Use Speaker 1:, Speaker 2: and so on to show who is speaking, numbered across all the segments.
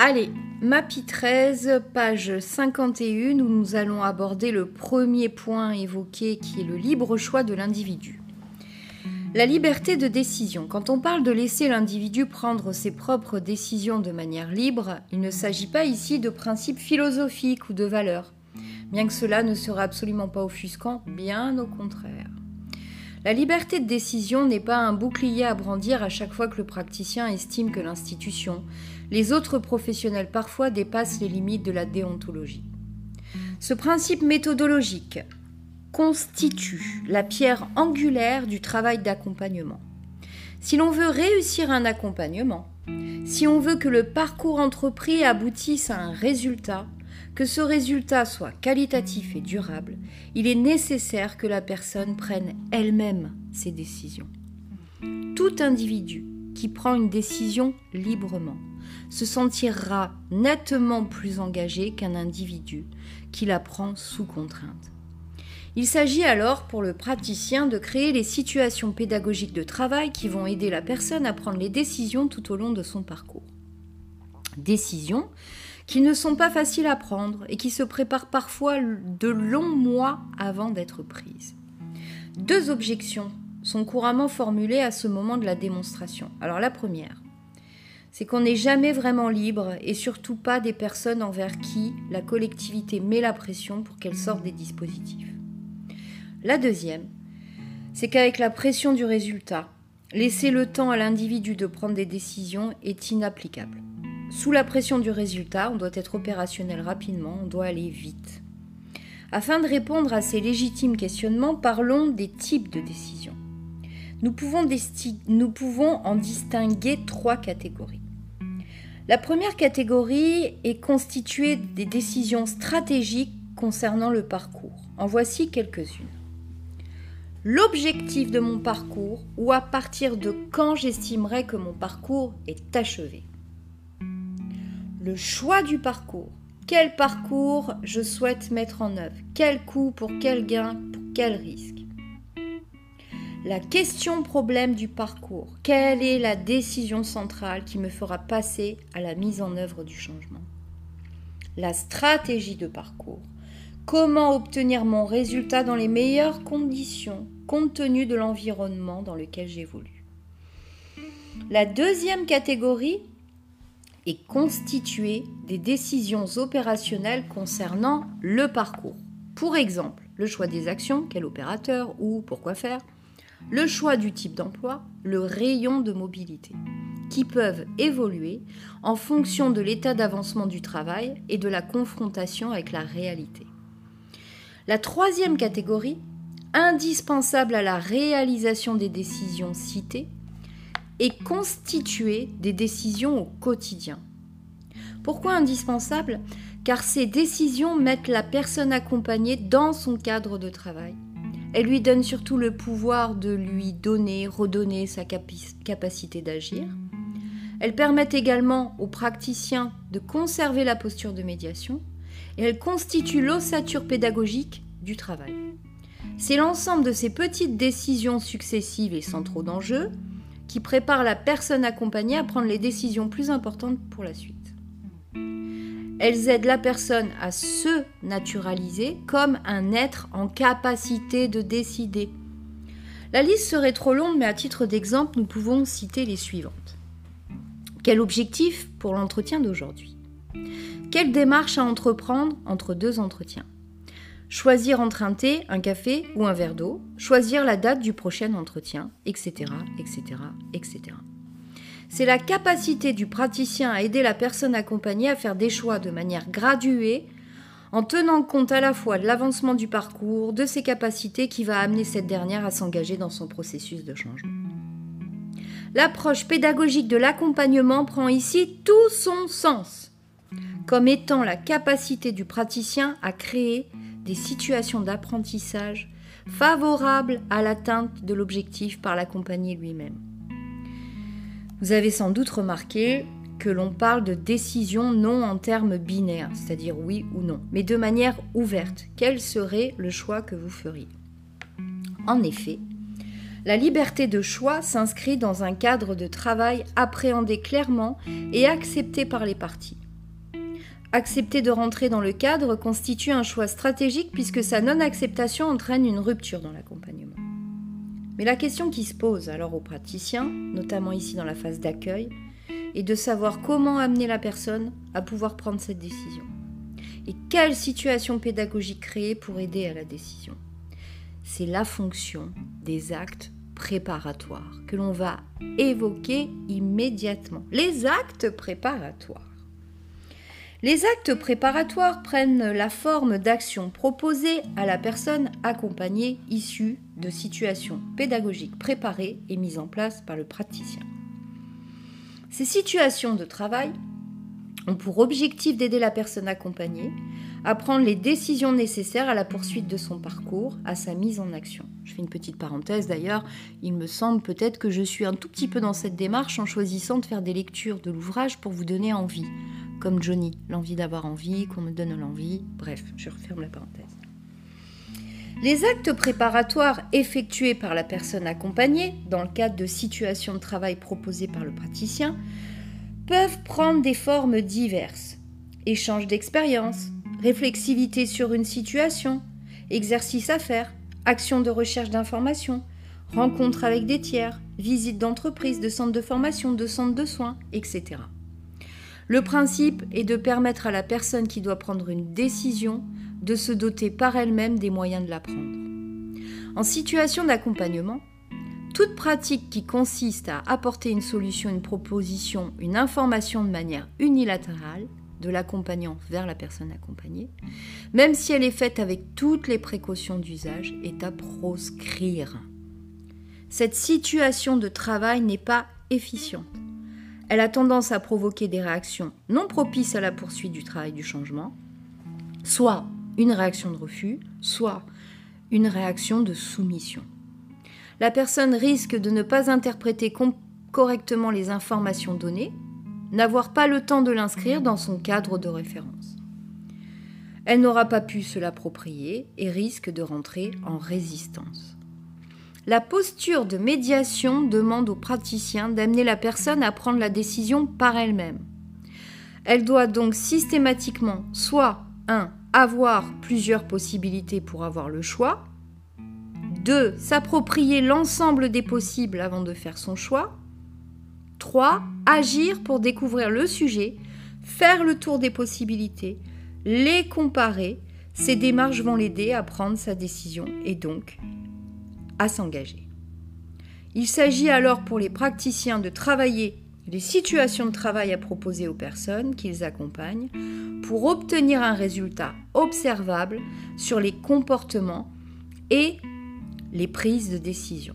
Speaker 1: Allez, MAPI 13, page 51, où nous allons aborder le premier point évoqué qui est le libre choix de l'individu. La liberté de décision. Quand on parle de laisser l'individu prendre ses propres décisions de manière libre, il ne s'agit pas ici de principes philosophiques ou de valeurs, bien que cela ne sera absolument pas offusquant, bien au contraire. La liberté de décision n'est pas un bouclier à brandir à chaque fois que le praticien estime que l'institution, les autres professionnels parfois dépassent les limites de la déontologie. Ce principe méthodologique constitue la pierre angulaire du travail d'accompagnement. Si l'on veut réussir un accompagnement, si on veut que le parcours entrepris aboutisse à un résultat, que ce résultat soit qualitatif et durable, il est nécessaire que la personne prenne elle-même ses décisions. Tout individu qui prend une décision librement se sentira nettement plus engagé qu'un individu qui la prend sous contrainte. Il s'agit alors pour le praticien de créer les situations pédagogiques de travail qui vont aider la personne à prendre les décisions tout au long de son parcours. Décisions qui ne sont pas faciles à prendre et qui se préparent parfois de longs mois avant d'être prises. Deux objections sont couramment formulées à ce moment de la démonstration. Alors la première, c'est qu'on n'est jamais vraiment libre et surtout pas des personnes envers qui la collectivité met la pression pour qu'elles sortent des dispositifs. La deuxième, c'est qu'avec la pression du résultat, laisser le temps à l'individu de prendre des décisions est inapplicable. Sous la pression du résultat, on doit être opérationnel rapidement, on doit aller vite. Afin de répondre à ces légitimes questionnements, parlons des types de décisions. Nous pouvons, en distinguer trois catégories. La première catégorie est constituée des décisions stratégiques concernant le parcours. En voici quelques-unes. L'objectif de mon parcours ou à partir de quand j'estimerai que mon parcours est achevé. Le choix du parcours. Quel parcours je souhaite mettre en œuvre? Quel coût? Pour quel gain? Pour quel risque? La question problème du parcours. Quelle est la décision centrale qui me fera passer à la mise en œuvre du changement? La stratégie de parcours. Comment obtenir mon résultat dans les meilleures conditions compte tenu de l'environnement dans lequel j'évolue? La deuxième catégorie est constituée des décisions opérationnelles concernant le parcours. Pour exemple, le choix des actions, quel opérateur ou pourquoi faire, le choix du type d'emploi, le rayon de mobilité, qui peuvent évoluer en fonction de l'état d'avancement du travail et de la confrontation avec la réalité. La troisième catégorie, indispensable à la réalisation des décisions citées, est constituée des décisions au quotidien. Pourquoi indispensable? Car ces décisions mettent la personne accompagnée dans son cadre de travail elle lui donne surtout le pouvoir de lui donner, redonner sa capacité d'agir. Elle permet également aux praticiens de conserver la posture de médiation et elle constitue l'ossature pédagogique du travail. C'est l'ensemble de ces petites décisions successives et sans trop d'enjeux qui préparent la personne accompagnée à prendre les décisions plus importantes pour la suite. Elles aident la personne à se naturaliser comme un être en capacité de décider. La liste serait trop longue, mais à titre d'exemple, nous pouvons citer les suivantes. Quel objectif pour l'entretien d'aujourd'hui? Quelle démarche à entreprendre entre deux entretiens? Choisir entre un thé, un café ou un verre d'eau, choisir la date du prochain entretien, etc., etc., etc. C'est la capacité du praticien à aider la personne accompagnée à faire des choix de manière graduée, en tenant compte à la fois de l'avancement du parcours, de ses capacités qui va amener cette dernière à s'engager dans son processus de changement. L'approche pédagogique de l'accompagnement prend ici tout son sens, comme étant la capacité du praticien à créer des situations d'apprentissage favorables à l'atteinte de l'objectif par l'accompagné lui-même. Vous avez sans doute remarqué que l'on parle de décision non en termes binaires, c'est-à-dire oui ou non, mais de manière ouverte. Quel serait le choix que vous feriez? En effet, la liberté de choix s'inscrit dans un cadre de travail appréhendé clairement et accepté par les parties. accepter de rentrer dans le cadre constitue un choix stratégique puisque sa non-acceptation entraîne une rupture dans l'accompagnement. Mais la question qui se pose alors aux praticiens, notamment ici dans la phase d'accueil, est de savoir comment amener la personne à pouvoir prendre cette décision. Et quelle situation pédagogique créer pour aider à la décision. C'est la fonction des actes préparatoires que l'on va évoquer immédiatement. Les actes préparatoires. Les actes préparatoires prennent la forme d'actions proposées à la personne accompagnée issue de situations pédagogiques préparées et mises en place par le praticien. Ces situations de travail ont pour objectif d'aider la personne accompagnée à prendre les décisions nécessaires à la poursuite de son parcours, à sa mise en action. Je fais une petite parenthèse d'ailleurs, il me semble peut-être que je suis un tout petit peu dans cette démarche en choisissant de faire des lectures de l'ouvrage pour vous donner envie comme Johnny, l'envie d'avoir envie, qu'on me donne l'envie, bref, je referme la parenthèse. Les actes préparatoires effectués par la personne accompagnée, dans le cadre de situations de travail proposées par le praticien, peuvent prendre des formes diverses. Échange d'expérience, réflexivité sur une situation, exercice à faire, action de recherche d'informations, rencontre avec des tiers, visite d'entreprise, de centres de formation, de centres de soins, etc. Le principe est de permettre à la personne qui doit prendre une décision de se doter par elle-même des moyens de la prendre. En situation d'accompagnement, toute pratique qui consiste à apporter une solution, une proposition, une information de manière unilatérale, de l'accompagnant vers la personne accompagnée, même si elle est faite avec toutes les précautions d'usage, est à proscrire. Cette situation de travail n'est pas efficiente elle a tendance à provoquer des réactions non propices à la poursuite du travail du changement, soit une réaction de refus, soit une réaction de soumission. La personne risque de ne pas interpréter correctement les informations données, n'avoir pas le temps de l'inscrire dans son cadre de référence. Elle n'aura pas pu se l'approprier et risque de rentrer en résistance. La posture de médiation demande au praticien d'amener la personne à prendre la décision par elle-même. Elle doit donc systématiquement soit 1. Avoir plusieurs possibilités pour avoir le choix, 2. s'approprier l'ensemble des possibles avant de faire son choix, 3. agir pour découvrir le sujet, faire le tour des possibilités, les comparer. Ces démarches vont l'aider à prendre sa décision et donc à s'engager. Il s'agit alors pour les praticiens de travailler les situations de travail à proposer aux personnes qu'ils accompagnent pour obtenir un résultat observable sur les comportements et les prises de décision.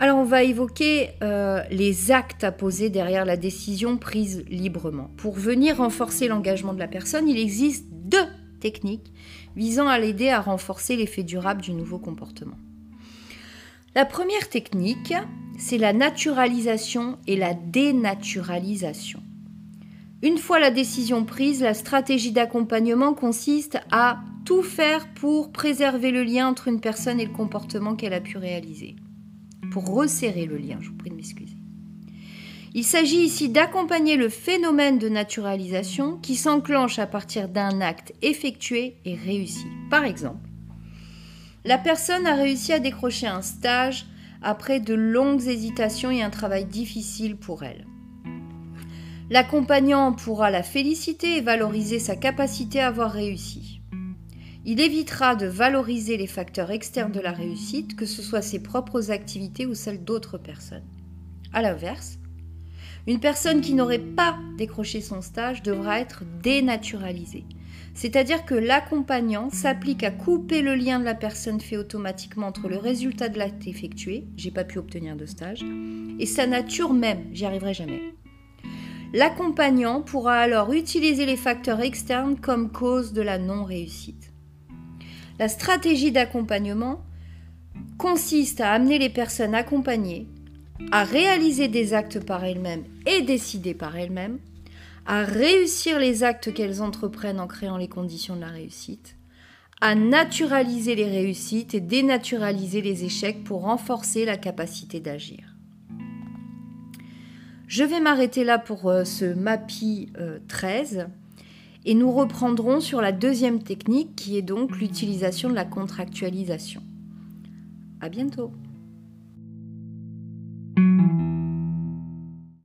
Speaker 1: Alors on va évoquer euh, les actes à poser derrière la décision prise librement. Pour venir renforcer l'engagement de la personne, il existe deux techniques visant à l'aider à renforcer l'effet durable du nouveau comportement. La première technique, c'est la naturalisation et la dénaturalisation. Une fois la décision prise, la stratégie d'accompagnement consiste à tout faire pour préserver le lien entre une personne et le comportement qu'elle a pu réaliser. Pour resserrer le lien, je vous prie de m'excuser. Il s'agit ici d'accompagner le phénomène de naturalisation qui s'enclenche à partir d'un acte effectué et réussi. Par exemple, la personne a réussi à décrocher un stage après de longues hésitations et un travail difficile pour elle. L'accompagnant pourra la féliciter et valoriser sa capacité à avoir réussi. Il évitera de valoriser les facteurs externes de la réussite, que ce soit ses propres activités ou celles d'autres personnes. A l'inverse, une personne qui n'aurait pas décroché son stage devra être dénaturalisée. C'est-à-dire que l'accompagnant s'applique à couper le lien de la personne fait automatiquement entre le résultat de l'acte effectué, j'ai pas pu obtenir de stage, et sa nature même, j'y arriverai jamais. L'accompagnant pourra alors utiliser les facteurs externes comme cause de la non-réussite. La stratégie d'accompagnement consiste à amener les personnes accompagnées à réaliser des actes par elles-mêmes et décider par elles-mêmes, à réussir les actes qu'elles entreprennent en créant les conditions de la réussite, à naturaliser les réussites et dénaturaliser les échecs pour renforcer la capacité d'agir. Je vais m'arrêter là pour euh, ce MAPI 13 et nous reprendrons sur la deuxième technique qui est donc l'utilisation de la contractualisation. À bientôt.